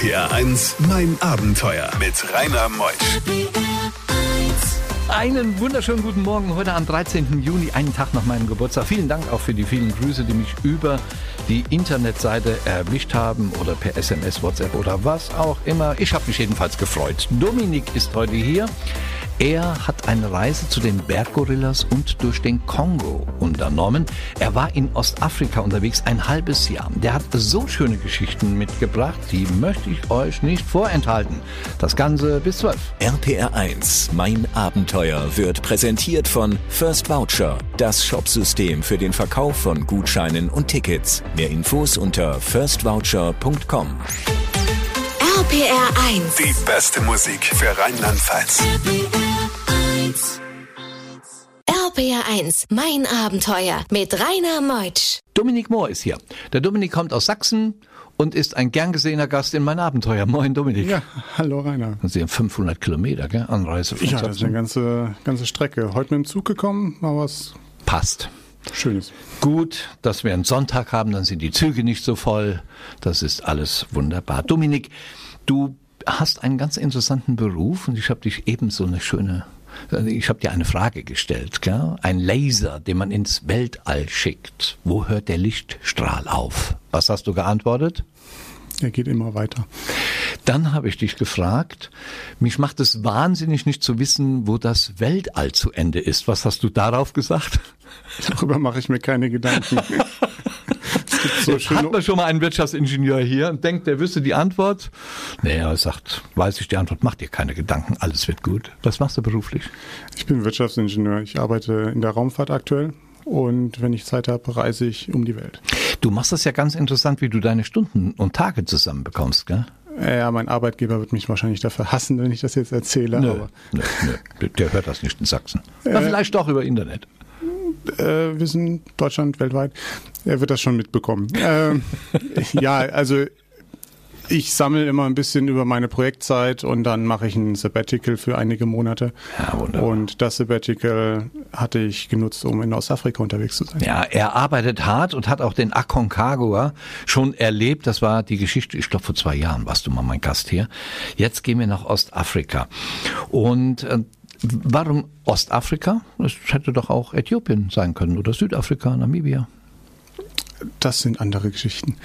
RPR 1, mein Abenteuer mit Rainer Meusch. Einen wunderschönen guten Morgen heute am 13. Juni, einen Tag nach meinem Geburtstag. Vielen Dank auch für die vielen Grüße, die mich über die Internetseite erwischt haben oder per SMS, WhatsApp oder was auch immer. Ich habe mich jedenfalls gefreut. Dominik ist heute hier. Er hat eine Reise zu den Berggorillas und durch den Kongo unternommen. Er war in Ostafrika unterwegs ein halbes Jahr. Der hat so schöne Geschichten mitgebracht, die möchte ich euch nicht vorenthalten. Das Ganze bis 12. RPR 1, mein Abenteuer, wird präsentiert von First Voucher, das Shopsystem für den Verkauf von Gutscheinen und Tickets. Mehr Infos unter firstvoucher.com. RPR 1. Die beste Musik für Rheinland-Pfalz. RPR 1, mein Abenteuer mit Rainer Meutsch. Dominik Mohr ist hier. Der Dominik kommt aus Sachsen und ist ein gern gesehener Gast in mein Abenteuer. Moin Dominik. Ja, hallo Rainer. Sie haben 500 Kilometer, gell? Anreise von Ja, das ist Sachsen. eine ganze, ganze Strecke. Heute mit dem Zug gekommen, war was Passt. Schönes. Gut, dass wir einen Sonntag haben, dann sind die Züge nicht so voll. Das ist alles wunderbar. Dominik, du hast einen ganz interessanten Beruf und ich habe dich eben so eine schöne, ich habe dir eine Frage gestellt. Gell? Ein Laser, den man ins Weltall schickt. Wo hört der Lichtstrahl auf? Was hast du geantwortet? Er geht immer weiter. Dann habe ich dich gefragt, mich macht es wahnsinnig nicht zu wissen, wo das Weltall zu Ende ist. Was hast du darauf gesagt? Darüber mache ich mir keine Gedanken. es gibt so Jetzt hat man schon mal einen Wirtschaftsingenieur hier und denkt, der wüsste die Antwort. Nee, er sagt, weiß ich die Antwort, mach dir keine Gedanken, alles wird gut. Was machst du beruflich? ich bin Wirtschaftsingenieur. Ich arbeite in der Raumfahrt aktuell. Und wenn ich Zeit habe, reise ich um die Welt. Du machst das ja ganz interessant, wie du deine Stunden und Tage zusammenbekommst, gell? Ja, mein Arbeitgeber wird mich wahrscheinlich dafür hassen, wenn ich das jetzt erzähle. Nö, Aber nö, nö, der hört das nicht in Sachsen. Na, vielleicht doch über Internet. Äh, wir sind Deutschland weltweit. Er wird das schon mitbekommen. ähm, ja, also ich sammle immer ein bisschen über meine Projektzeit und dann mache ich ein Sabbatical für einige Monate. Ja, wunderbar. Und das Sabbatical hatte ich genutzt, um in Ostafrika unterwegs zu sein. Ja, er arbeitet hart und hat auch den Aconcagua schon erlebt. Das war die Geschichte, ich glaube vor zwei Jahren warst du mal mein Gast hier. Jetzt gehen wir nach Ostafrika. Und äh, warum Ostafrika? Das hätte doch auch Äthiopien sein können oder Südafrika, Namibia. Das sind andere Geschichten.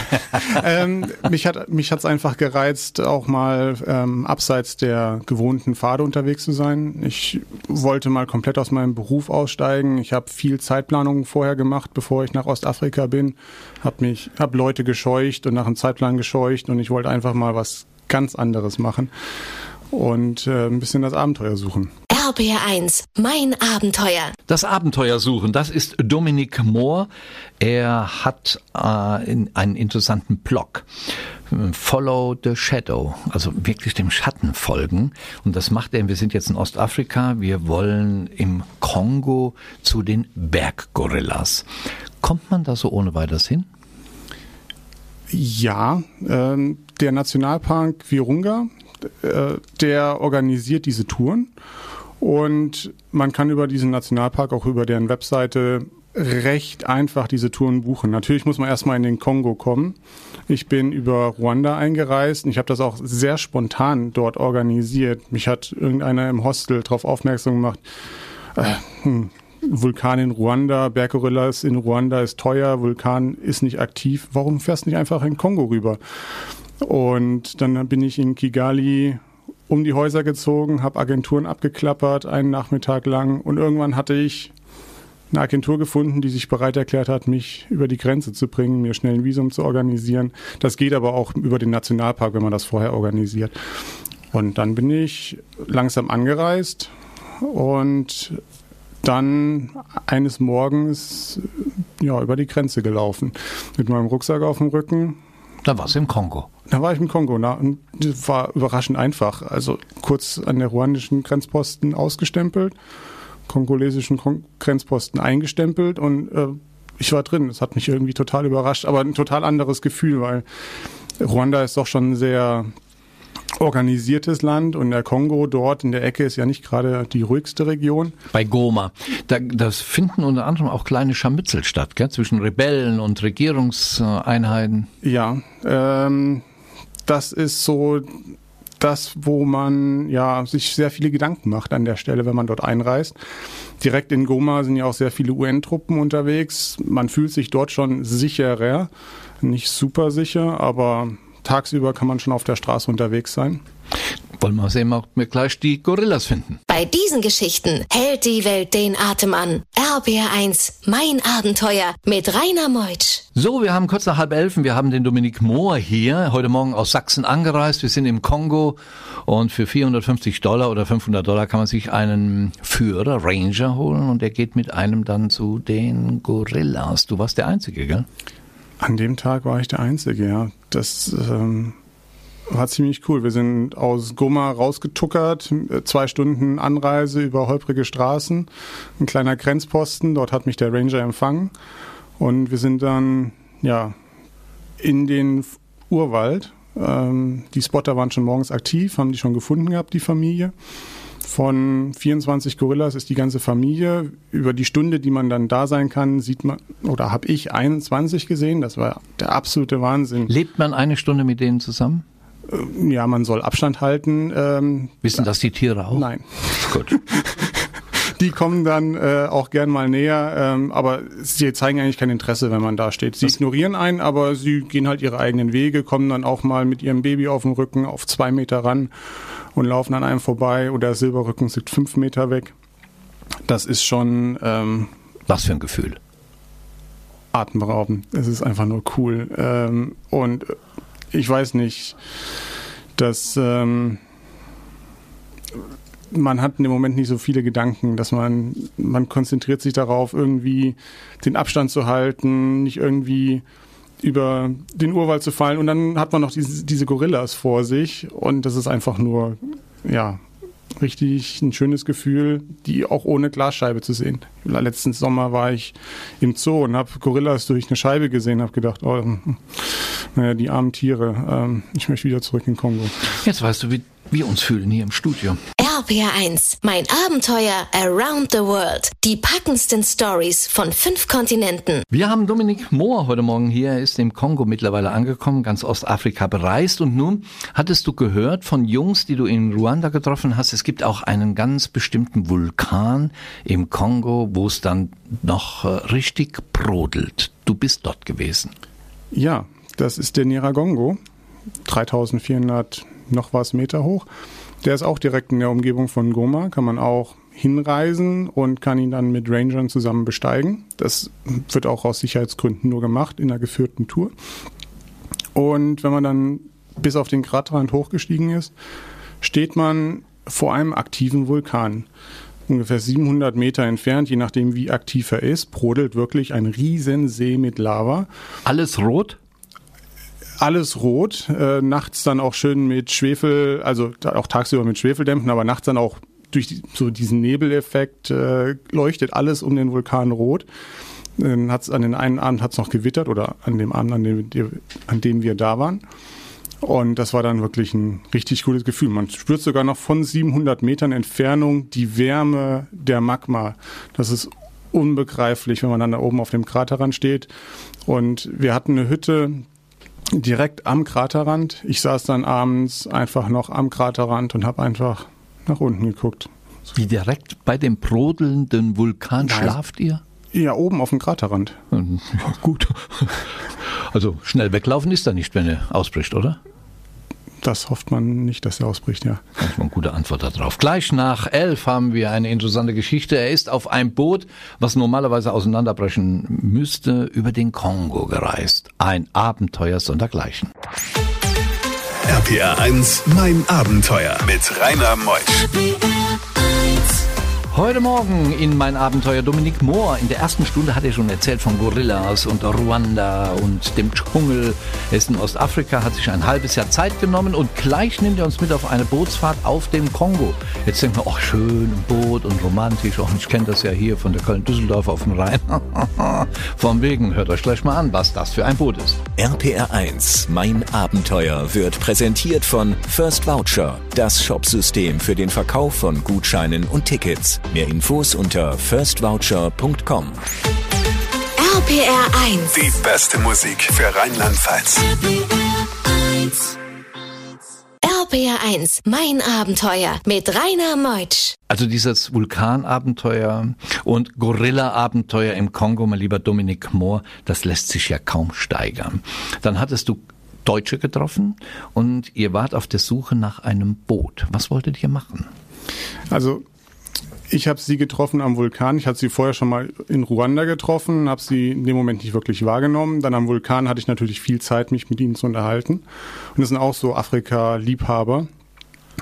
ähm, mich hat mich einfach gereizt, auch mal ähm, abseits der gewohnten Pfade unterwegs zu sein. Ich wollte mal komplett aus meinem Beruf aussteigen. Ich habe viel Zeitplanung vorher gemacht, bevor ich nach Ostafrika bin. Habe mich, habe Leute gescheucht und nach einem Zeitplan gescheucht und ich wollte einfach mal was ganz anderes machen und äh, ein bisschen das Abenteuer suchen. RPR 1, mein Abenteuer. Das Abenteuer suchen, das ist Dominik Mohr. Er hat äh, in, einen interessanten Blog. Follow the Shadow, also wirklich dem Schatten folgen. Und das macht er. Wir sind jetzt in Ostafrika. Wir wollen im Kongo zu den Berggorillas. Kommt man da so ohne weiteres hin? Ja, ähm, der Nationalpark Virunga, äh, der organisiert diese Touren und man kann über diesen Nationalpark auch über deren Webseite recht einfach diese Touren buchen. Natürlich muss man erstmal in den Kongo kommen. Ich bin über Ruanda eingereist und ich habe das auch sehr spontan dort organisiert. Mich hat irgendeiner im Hostel darauf aufmerksam gemacht, äh, hm, Vulkan in Ruanda, Berggorillas in Ruanda ist teuer, Vulkan ist nicht aktiv. Warum fährst du nicht einfach in Kongo rüber? Und dann bin ich in Kigali um die Häuser gezogen, habe Agenturen abgeklappert, einen Nachmittag lang. Und irgendwann hatte ich eine Agentur gefunden, die sich bereit erklärt hat, mich über die Grenze zu bringen, mir schnell ein Visum zu organisieren. Das geht aber auch über den Nationalpark, wenn man das vorher organisiert. Und dann bin ich langsam angereist und dann eines Morgens ja, über die Grenze gelaufen. Mit meinem Rucksack auf dem Rücken. Da war es im Kongo. Da war ich im Kongo. Na, war überraschend einfach. Also kurz an der ruandischen Grenzposten ausgestempelt, kongolesischen Kon Grenzposten eingestempelt und äh, ich war drin. Das hat mich irgendwie total überrascht, aber ein total anderes Gefühl, weil Ruanda ist doch schon sehr organisiertes Land und der Kongo dort in der Ecke ist ja nicht gerade die ruhigste Region. Bei Goma. Da, das finden unter anderem auch kleine Scharmützel statt, gell? zwischen Rebellen und Regierungseinheiten. Ja, ähm, das ist so das, wo man ja sich sehr viele Gedanken macht an der Stelle, wenn man dort einreist. Direkt in Goma sind ja auch sehr viele UN-Truppen unterwegs. Man fühlt sich dort schon sicherer, nicht super sicher, aber tagsüber kann man schon auf der Straße unterwegs sein. Wollen wir sehen, ob wir gleich die Gorillas finden. Bei diesen Geschichten hält die Welt den Atem an. RBR1, mein Abenteuer mit Rainer Meutsch. So, wir haben kurz nach halb elf, wir haben den Dominik Mohr hier, heute Morgen aus Sachsen angereist. Wir sind im Kongo und für 450 Dollar oder 500 Dollar kann man sich einen Führer, Ranger holen und der geht mit einem dann zu den Gorillas. Du warst der Einzige, gell? An dem Tag war ich der Einzige, ja. Das ähm, war ziemlich cool. Wir sind aus Goma rausgetuckert, zwei Stunden Anreise über holprige Straßen, ein kleiner Grenzposten. Dort hat mich der Ranger empfangen und wir sind dann ja in den Urwald. Ähm, die Spotter waren schon morgens aktiv, haben die schon gefunden gehabt, die Familie. Von 24 Gorillas ist die ganze Familie. Über die Stunde, die man dann da sein kann, sieht man, oder habe ich 21 gesehen. Das war der absolute Wahnsinn. Lebt man eine Stunde mit denen zusammen? Ja, man soll Abstand halten. Ähm, Wissen das die Tiere auch? Nein. Gut. Die kommen dann äh, auch gern mal näher, ähm, aber sie zeigen eigentlich kein Interesse, wenn man da steht. Sie ignorieren einen, aber sie gehen halt ihre eigenen Wege, kommen dann auch mal mit ihrem Baby auf dem Rücken auf zwei Meter ran und laufen an einem vorbei oder der Silberrücken sitzt fünf Meter weg. Das ist schon ähm, Was für ein Gefühl. atemberaubend. Es ist einfach nur cool. Ähm, und ich weiß nicht, dass ähm, man hat im Moment nicht so viele Gedanken, dass man, man konzentriert sich darauf, irgendwie den Abstand zu halten, nicht irgendwie über den Urwald zu fallen und dann hat man noch diese, diese Gorillas vor sich und das ist einfach nur, ja, richtig ein schönes Gefühl, die auch ohne Glasscheibe zu sehen. Letzten Sommer war ich im Zoo und habe Gorillas durch eine Scheibe gesehen, habe gedacht, oh, naja, die armen Tiere, ähm, ich möchte wieder zurück in Kongo. Jetzt weißt du, wie wir uns fühlen hier im Studio. RPR1, mein Abenteuer around the world. Die packendsten Stories von fünf Kontinenten. Wir haben Dominik Mohr heute Morgen hier. Er ist im Kongo mittlerweile angekommen, ganz Ostafrika bereist. Und nun hattest du gehört von Jungs, die du in Ruanda getroffen hast, es gibt auch einen ganz bestimmten Vulkan im Kongo, wo es dann noch äh, richtig brodelt. Du bist dort gewesen. Ja, das ist der Niragongo, 3400 noch was Meter hoch. Der ist auch direkt in der Umgebung von Goma, kann man auch hinreisen und kann ihn dann mit Rangern zusammen besteigen. Das wird auch aus Sicherheitsgründen nur gemacht in einer geführten Tour. Und wenn man dann bis auf den Gradrand hochgestiegen ist, steht man vor einem aktiven Vulkan. Ungefähr 700 Meter entfernt, je nachdem wie aktiv er ist, brodelt wirklich ein Riesensee mit Lava. Alles rot? Alles rot, äh, nachts dann auch schön mit Schwefel, also auch tagsüber mit Schwefeldämpfen, aber nachts dann auch durch die, so diesen Nebeleffekt äh, leuchtet alles um den Vulkan rot. Dann hat's an den einen Abend hat's noch gewittert oder an dem Abend, an dem, an dem wir da waren. Und das war dann wirklich ein richtig gutes Gefühl. Man spürt sogar noch von 700 Metern Entfernung die Wärme der Magma. Das ist unbegreiflich, wenn man dann da oben auf dem Kraterrand steht. Und wir hatten eine Hütte, direkt am Kraterrand. Ich saß dann abends einfach noch am Kraterrand und habe einfach nach unten geguckt. Wie direkt bei dem brodelnden Vulkan Nein. schlaft ihr? Ja, oben auf dem Kraterrand. Ja, gut. Also schnell weglaufen ist da nicht, wenn er ausbricht, oder? Das hofft man nicht, dass er ausbricht, ja. Das ist mal eine gute Antwort darauf. Gleich nach elf haben wir eine interessante Geschichte. Er ist auf ein Boot, was normalerweise auseinanderbrechen müsste, über den Kongo gereist. Ein Abenteuer sondergleichen. RPR 1, mein Abenteuer mit Rainer Meusch. Heute Morgen in mein Abenteuer Dominik Mohr. In der ersten Stunde hat er schon erzählt von Gorillas und Ruanda und dem Dschungel. Er ist in Ostafrika, hat sich ein halbes Jahr Zeit genommen und gleich nimmt er uns mit auf eine Bootsfahrt auf dem Kongo. Jetzt denken wir, ach schön, ein Boot und romantisch. Och, ich kenne das ja hier von der Köln-Düsseldorf auf dem Rhein. Von wegen, hört euch gleich mal an, was das für ein Boot ist. RPR 1, mein Abenteuer wird präsentiert von First Voucher, das Shopsystem für den Verkauf von Gutscheinen und Tickets. Mehr Infos unter firstvoucher.com. RPR 1. Die beste Musik für Rheinland-Pfalz. RBR1, mein Abenteuer mit Rainer Meutsch. Also dieses Vulkanabenteuer und Gorilla-Abenteuer im Kongo, mein lieber Dominik Mohr, das lässt sich ja kaum steigern. Dann hattest du Deutsche getroffen und ihr wart auf der Suche nach einem Boot. Was wolltet ihr machen? Also ich habe sie getroffen am Vulkan. Ich hatte sie vorher schon mal in Ruanda getroffen, habe sie in dem Moment nicht wirklich wahrgenommen. Dann am Vulkan hatte ich natürlich viel Zeit, mich mit ihnen zu unterhalten. Und das sind auch so Afrika-Liebhaber.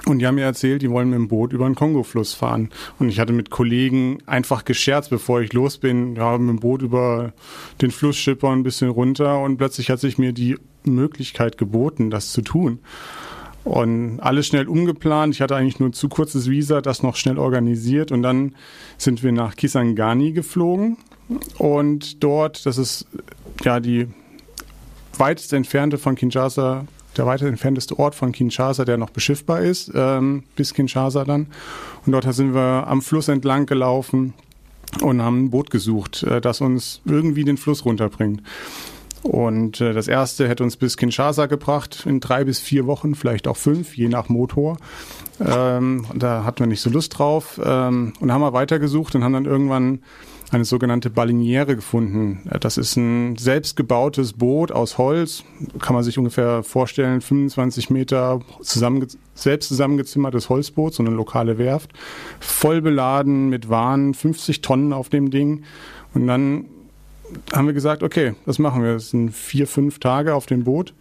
Und die haben mir erzählt, die wollen mit dem Boot über den Kongo-Fluss fahren. Und ich hatte mit Kollegen einfach gescherzt, bevor ich los bin, ja, mit dem Boot über den Fluss schippern, ein bisschen runter. Und plötzlich hat sich mir die Möglichkeit geboten, das zu tun. Und alles schnell umgeplant. Ich hatte eigentlich nur zu kurzes Visa, das noch schnell organisiert. Und dann sind wir nach Kisangani geflogen. Und dort, das ist ja die weitest entfernte von Kinshasa der weiter entfernteste Ort von Kinshasa, der noch beschiffbar ist, ähm, bis Kinshasa dann. Und dort sind wir am Fluss entlang gelaufen und haben ein Boot gesucht, äh, das uns irgendwie den Fluss runterbringt. Und äh, das erste hätte uns bis Kinshasa gebracht, in drei bis vier Wochen, vielleicht auch fünf, je nach Motor. Ähm, da hatten wir nicht so Lust drauf ähm, und haben wir weitergesucht und haben dann irgendwann eine sogenannte Baliniere gefunden. Das ist ein selbstgebautes Boot aus Holz, kann man sich ungefähr vorstellen, 25 Meter zusammen, selbst zusammengezimmertes Holzboot, so eine lokale Werft, voll beladen mit Waren, 50 Tonnen auf dem Ding. Und dann haben wir gesagt, okay, das machen wir. Das sind vier, fünf Tage auf dem Boot.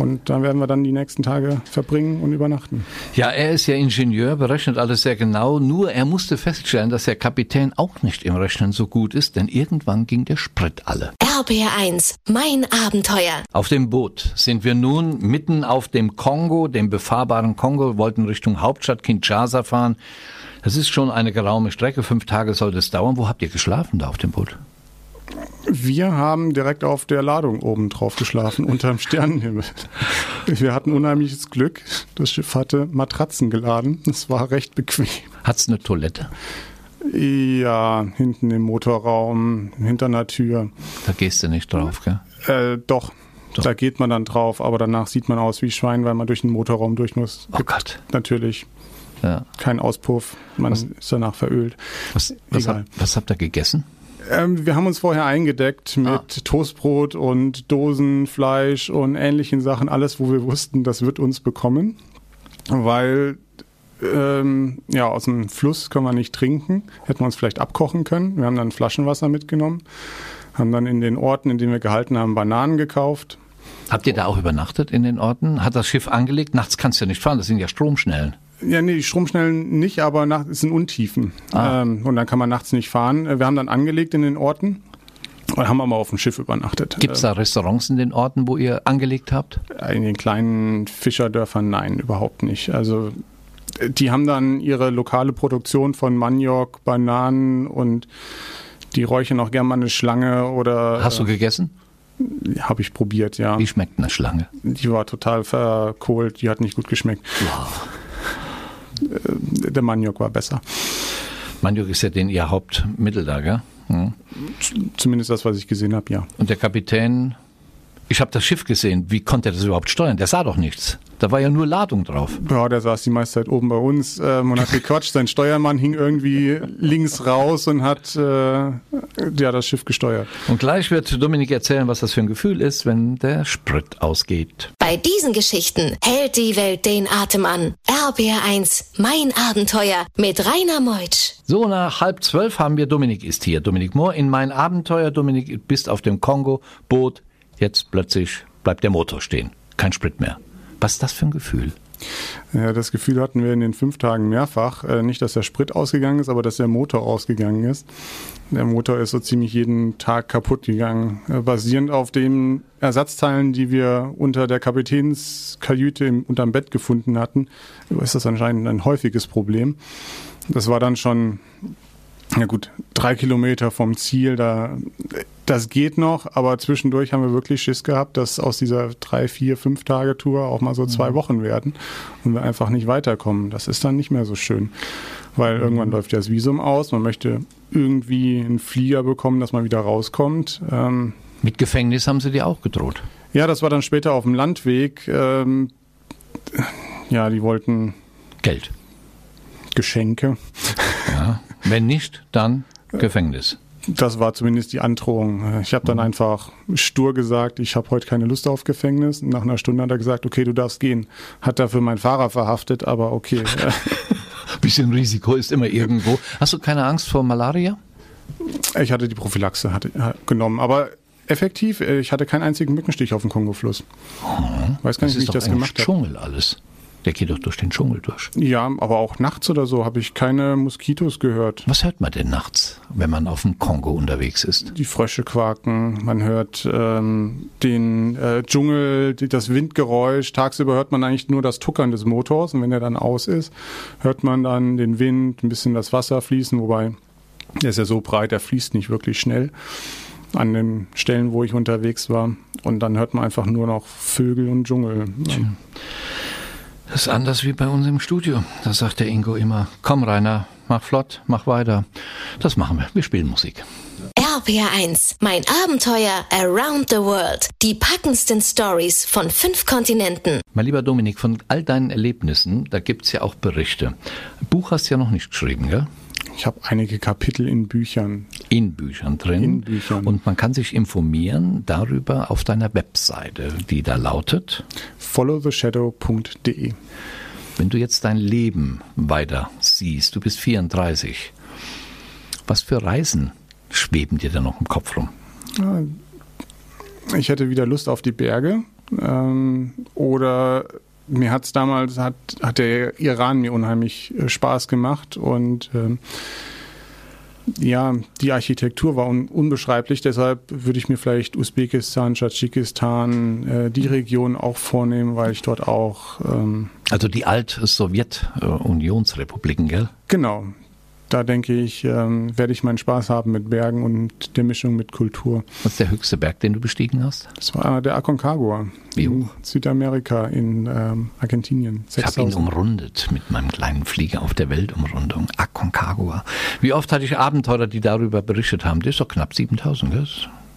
Und da werden wir dann die nächsten Tage verbringen und übernachten. Ja, er ist ja Ingenieur, berechnet alles sehr genau. Nur er musste feststellen, dass der Kapitän auch nicht im Rechnen so gut ist, denn irgendwann ging der Sprit alle. RBR1, mein Abenteuer. Auf dem Boot sind wir nun mitten auf dem Kongo, dem befahrbaren Kongo, wollten Richtung Hauptstadt Kinshasa fahren. Das ist schon eine geraume Strecke. Fünf Tage sollte es dauern. Wo habt ihr geschlafen da auf dem Boot? Wir haben direkt auf der Ladung oben drauf geschlafen, unterm Sternenhimmel. Wir hatten unheimliches Glück. Das Schiff hatte Matratzen geladen. Es war recht bequem. Hat es eine Toilette? Ja, hinten im Motorraum, hinter einer Tür. Da gehst du nicht drauf, gell? Äh, doch. doch. Da geht man dann drauf, aber danach sieht man aus wie Schwein, weil man durch den Motorraum durch muss. Oh Gott. Natürlich. Ja. Kein Auspuff, man was, ist danach verölt. Was, was, hab, was habt ihr gegessen? Ähm, wir haben uns vorher eingedeckt mit ah. Toastbrot und Dosenfleisch und ähnlichen Sachen, alles, wo wir wussten, das wird uns bekommen, weil ähm, ja aus dem Fluss können wir nicht trinken, hätten wir uns vielleicht abkochen können. Wir haben dann Flaschenwasser mitgenommen, haben dann in den Orten, in denen wir gehalten haben, Bananen gekauft. Habt ihr da auch übernachtet in den Orten? Hat das Schiff angelegt? Nachts kannst du ja nicht fahren, das sind ja Stromschnellen. Ja, nee, die Stromschnellen nicht, aber nach, es sind Untiefen. Ah. Ähm, und dann kann man nachts nicht fahren. Wir haben dann angelegt in den Orten. Und haben aber auf dem Schiff übernachtet. Gibt es da Restaurants in den Orten, wo ihr angelegt habt? In den kleinen Fischerdörfern nein, überhaupt nicht. Also die haben dann ihre lokale Produktion von Maniok, Bananen und die räuchern auch gerne mal eine Schlange oder. Hast du gegessen? Habe ich probiert, ja. Wie schmeckt eine Schlange? Die war total verkohlt, die hat nicht gut geschmeckt. Wow. Der Maniok war besser. Maniok ist ja den ihr Hauptmittel da, gell? Hm. Zumindest das, was ich gesehen habe, ja. Und der Kapitän, ich habe das Schiff gesehen, wie konnte er das überhaupt steuern? Der sah doch nichts. Da war ja nur Ladung drauf. Ja, der saß die meiste Zeit oben bei uns ähm, und hat gequatscht. Sein Steuermann hing irgendwie links raus und hat äh, ja, das Schiff gesteuert. Und gleich wird Dominik erzählen, was das für ein Gefühl ist, wenn der Sprit ausgeht. Bei diesen Geschichten hält die Welt den Atem an. RBR1, mein Abenteuer mit Rainer Meutsch. So, nach halb zwölf haben wir Dominik ist hier. Dominik Mohr in mein Abenteuer. Dominik, bist auf dem Kongo, Boot. Jetzt plötzlich bleibt der Motor stehen. Kein Sprit mehr. Was ist das für ein Gefühl? Ja, das Gefühl hatten wir in den fünf Tagen mehrfach. Äh, nicht, dass der Sprit ausgegangen ist, aber dass der Motor ausgegangen ist. Der Motor ist so ziemlich jeden Tag kaputt gegangen. Äh, basierend auf den Ersatzteilen, die wir unter der Kapitänskajüte unterm Bett gefunden hatten, ist das anscheinend ein häufiges Problem. Das war dann schon ja gut, drei Kilometer vom Ziel, da, das geht noch, aber zwischendurch haben wir wirklich Schiss gehabt, dass aus dieser drei, vier, fünf Tage Tour auch mal so zwei mhm. Wochen werden und wir einfach nicht weiterkommen. Das ist dann nicht mehr so schön, weil mhm. irgendwann läuft ja das Visum aus, man möchte irgendwie einen Flieger bekommen, dass man wieder rauskommt. Ähm, Mit Gefängnis haben sie dir auch gedroht? Ja, das war dann später auf dem Landweg. Ähm, Ja, die wollten Geld. Geschenke. Wenn nicht, dann Gefängnis. Das war zumindest die Androhung. Ich habe dann einfach stur gesagt, ich habe heute keine Lust auf Gefängnis. Und nach einer Stunde hat er gesagt, okay, du darfst gehen. Hat dafür meinen Fahrer verhaftet, aber okay. Bisschen Risiko ist immer irgendwo. Hast du keine Angst vor Malaria? Ich hatte die Prophylaxe hatte, genommen, aber effektiv, ich hatte keinen einzigen Mückenstich auf dem Kongofluss. Mhm. Weiß gar nicht, wie ich das gemacht habe. Dschungel alles. Der geht doch durch den Dschungel durch. Ja, aber auch nachts oder so habe ich keine Moskitos gehört. Was hört man denn nachts, wenn man auf dem Kongo unterwegs ist? Die Frösche quaken, man hört ähm, den äh, Dschungel, die, das Windgeräusch. Tagsüber hört man eigentlich nur das Tuckern des Motors und wenn der dann aus ist, hört man dann den Wind, ein bisschen das Wasser fließen, wobei der ist ja so breit, der fließt nicht wirklich schnell an den Stellen, wo ich unterwegs war. Und dann hört man einfach nur noch Vögel und Dschungel. Ja. Das ist anders wie bei uns im Studio. Da sagt der Ingo immer, komm Rainer, mach flott, mach weiter. Das machen wir. Wir spielen Musik. RPR1, mein Abenteuer Around the World. Die packendsten Stories von fünf Kontinenten. Mein lieber Dominik, von all deinen Erlebnissen, da gibt's ja auch Berichte. Buch hast du ja noch nicht geschrieben, gell? Ich habe einige Kapitel in Büchern. In Büchern drin. In Büchern. Und man kann sich informieren darüber auf deiner Webseite, die da lautet followtheshadow.de. Wenn du jetzt dein Leben weiter siehst, du bist 34, was für Reisen schweben dir da noch im Kopf rum? Ich hätte wieder Lust auf die Berge ähm, oder mir hat es damals, hat, hat der Iran mir unheimlich äh, Spaß gemacht und ähm, ja, die Architektur war un unbeschreiblich, deshalb würde ich mir vielleicht Usbekistan, Tadschikistan, äh, die Region auch vornehmen, weil ich dort auch. Ähm, also die Alt-Sowjet-Unionsrepubliken, gell? Genau. Da denke ich, ähm, werde ich meinen Spaß haben mit Bergen und der Mischung mit Kultur. Was ist der höchste Berg, den du bestiegen hast? Das war der Aconcagua. Wie hoch? In Südamerika, in ähm, Argentinien. Ich habe ihn umrundet mit meinem kleinen Flieger auf der Weltumrundung. Aconcagua. Wie oft hatte ich Abenteurer, die darüber berichtet haben? Das ist doch knapp 7000, gell?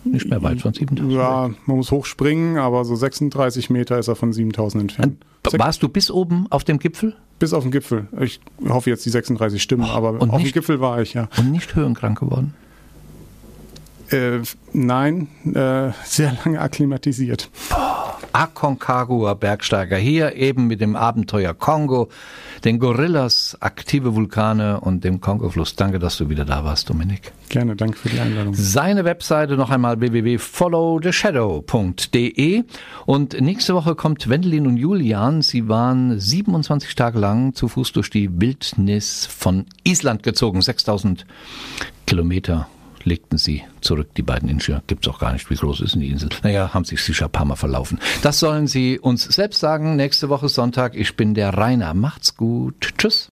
Nicht mehr weit von 7000. Ja, man muss hochspringen, aber so 36 Meter ist er von 7000 entfernt. Warst du bis oben auf dem Gipfel? Bis auf den Gipfel. Ich hoffe jetzt die 36 stimmen, aber Und auf dem nicht- Gipfel war ich, ja. Und nicht höhenkrank geworden? Äh, nein, äh, sehr lange akklimatisiert. Aconcagua Bergsteiger hier eben mit dem Abenteuer Kongo, den Gorillas, aktive Vulkane und dem Kongofluss. Danke, dass du wieder da warst, Dominik. Gerne, danke für die Einladung. Seine Webseite noch einmal www.followtheshadow.de und nächste Woche kommt Wendelin und Julian. Sie waren 27 Tage lang zu Fuß durch die Wildnis von Island gezogen. 6000 Kilometer legten sie zurück, die beiden Inseln. Gibt's auch gar nicht. Wie groß ist denn die Insel? Naja, haben sich sicher ein paar Mal verlaufen. Das sollen sie uns selbst sagen. Nächste Woche Sonntag. Ich bin der Rainer. Macht's gut. Tschüss.